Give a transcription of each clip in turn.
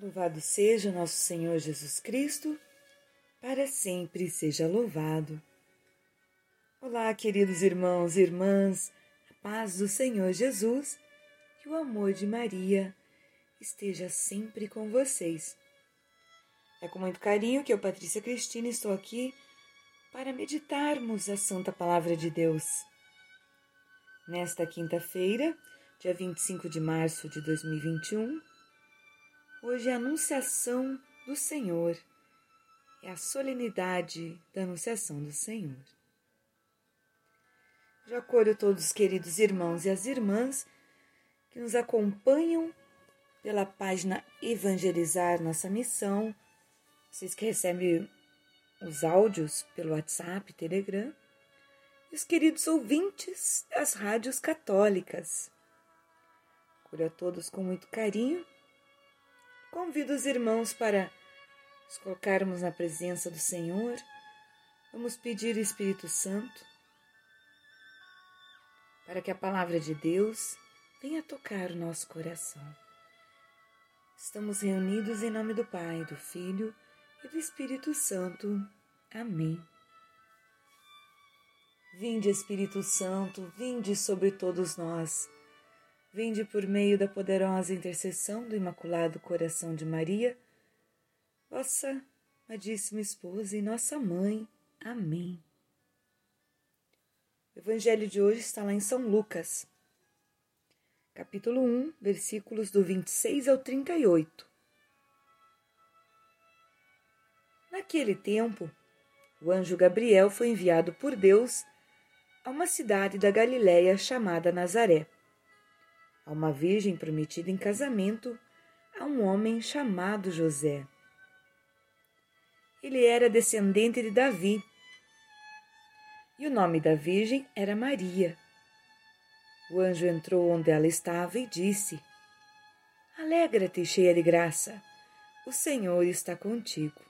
Louvado seja nosso Senhor Jesus Cristo, para sempre seja louvado. Olá, queridos irmãos e irmãs, a paz do Senhor Jesus e o amor de Maria esteja sempre com vocês. É com muito carinho que eu, Patrícia Cristina, estou aqui para meditarmos a Santa Palavra de Deus. Nesta quinta-feira, dia 25 de março de 2021, Hoje é a Anunciação do Senhor, é a solenidade da Anunciação do Senhor. Já acolho todos os queridos irmãos e as irmãs que nos acompanham pela página Evangelizar Nossa Missão, vocês que recebem os áudios pelo WhatsApp, Telegram, e os queridos ouvintes das rádios católicas. Acolho a todos com muito carinho Convido os irmãos para nos colocarmos na presença do Senhor. Vamos pedir Espírito Santo para que a palavra de Deus venha tocar o nosso coração. Estamos reunidos em nome do Pai, do Filho e do Espírito Santo. Amém. Vinde, Espírito Santo, vinde sobre todos nós Vinde por meio da poderosa intercessão do Imaculado Coração de Maria, vossa amadíssima esposa e nossa mãe. Amém. O Evangelho de hoje está lá em São Lucas, capítulo 1, versículos do 26 ao 38. Naquele tempo, o anjo Gabriel foi enviado por Deus a uma cidade da Galiléia chamada Nazaré a uma virgem prometida em casamento a um homem chamado José. Ele era descendente de Davi e o nome da virgem era Maria. O anjo entrou onde ela estava e disse: Alegra-te, cheia de graça, o Senhor está contigo.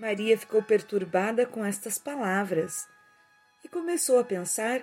Maria ficou perturbada com estas palavras e começou a pensar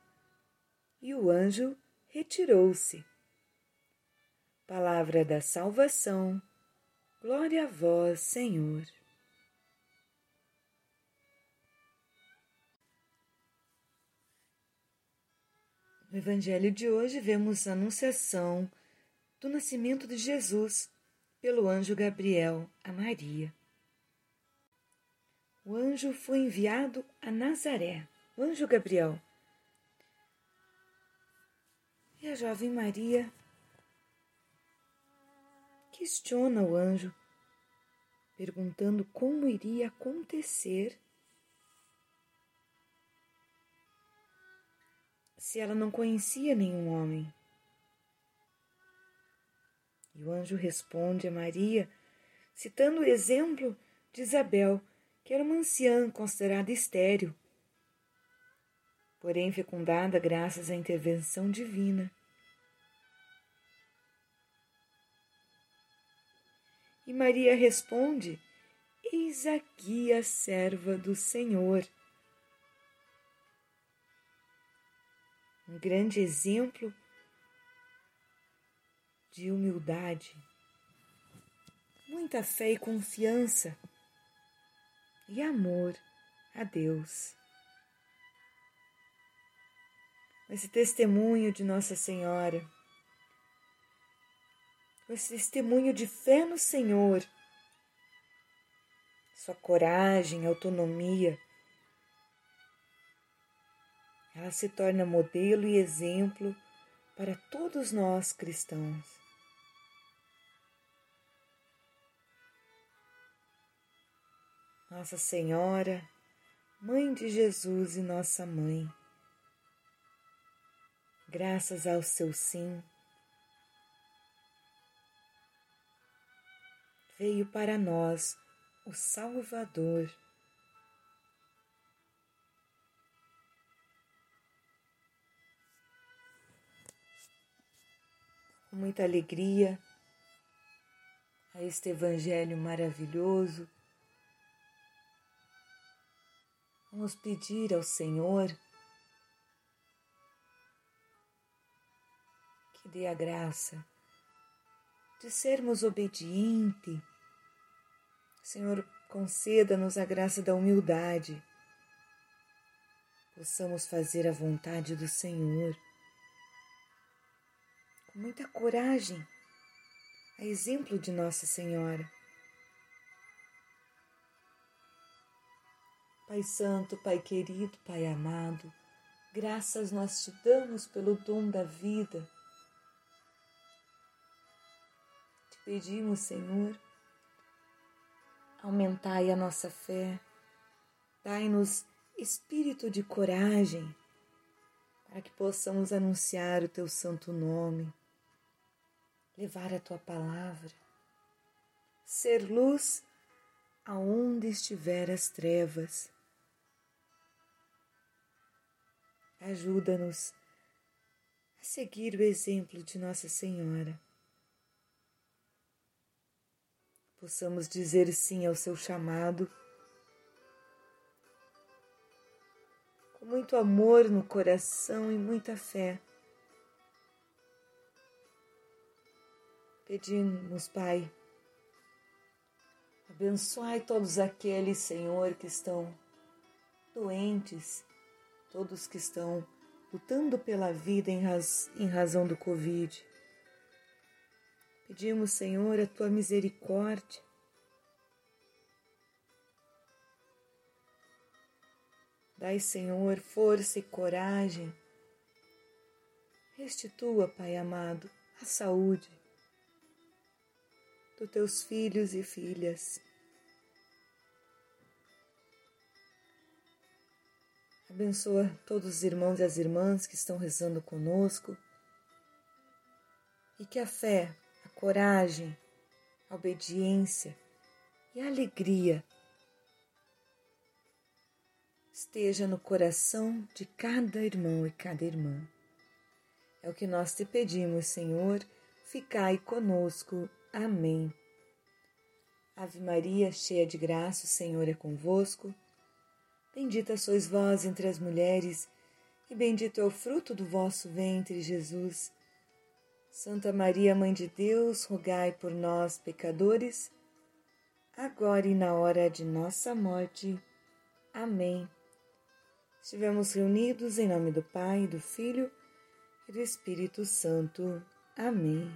e o anjo retirou-se. Palavra da salvação, glória a vós, Senhor. No Evangelho de hoje vemos a anunciação do nascimento de Jesus pelo anjo Gabriel a Maria. O anjo foi enviado a Nazaré. O anjo Gabriel e a jovem Maria questiona o anjo, perguntando como iria acontecer se ela não conhecia nenhum homem. E o anjo responde a Maria, citando o exemplo de Isabel, que era uma anciã considerada estéril, porém fecundada graças à intervenção divina. E Maria responde: Eis aqui a serva do Senhor. Um grande exemplo de humildade, muita fé e confiança e amor a Deus. Esse testemunho de Nossa Senhora, esse testemunho de fé no Senhor, sua coragem, autonomia, ela se torna modelo e exemplo para todos nós cristãos. Nossa Senhora, Mãe de Jesus e nossa Mãe, graças ao seu sim, veio para nós o Salvador. Com muita alegria a este Evangelho maravilhoso Vamos pedir ao Senhor dê a graça de sermos obedientes. Senhor, conceda-nos a graça da humildade. Possamos fazer a vontade do Senhor com muita coragem, a exemplo de Nossa Senhora. Pai Santo, Pai querido, Pai amado, graças nós te damos pelo dom da vida. Pedimos, Senhor, aumentai a nossa fé, dai-nos espírito de coragem para que possamos anunciar o teu santo nome, levar a tua palavra, ser luz aonde estiver as trevas Ajuda-nos a seguir o exemplo de Nossa Senhora. Possamos dizer sim ao seu chamado com muito amor no coração e muita fé. Pedimos, Pai, abençoai todos aqueles, Senhor, que estão doentes todos que estão lutando pela vida em, raz, em razão do Covid. Pedimos, Senhor, a tua misericórdia. Dai, Senhor, força e coragem. Restitua, Pai amado, a saúde dos teus filhos e filhas. Abençoa todos os irmãos e as irmãs que estão rezando conosco. E que a fé, coragem, obediência e alegria esteja no coração de cada irmão e cada irmã. É o que nós te pedimos, Senhor, ficai conosco. Amém. Ave Maria, cheia de graça, o Senhor é convosco. Bendita sois vós entre as mulheres, e bendito é o fruto do vosso ventre, Jesus. Santa Maria, Mãe de Deus, rogai por nós, pecadores, agora e na hora de nossa morte. Amém. Estivemos reunidos em nome do Pai, do Filho e do Espírito Santo. Amém.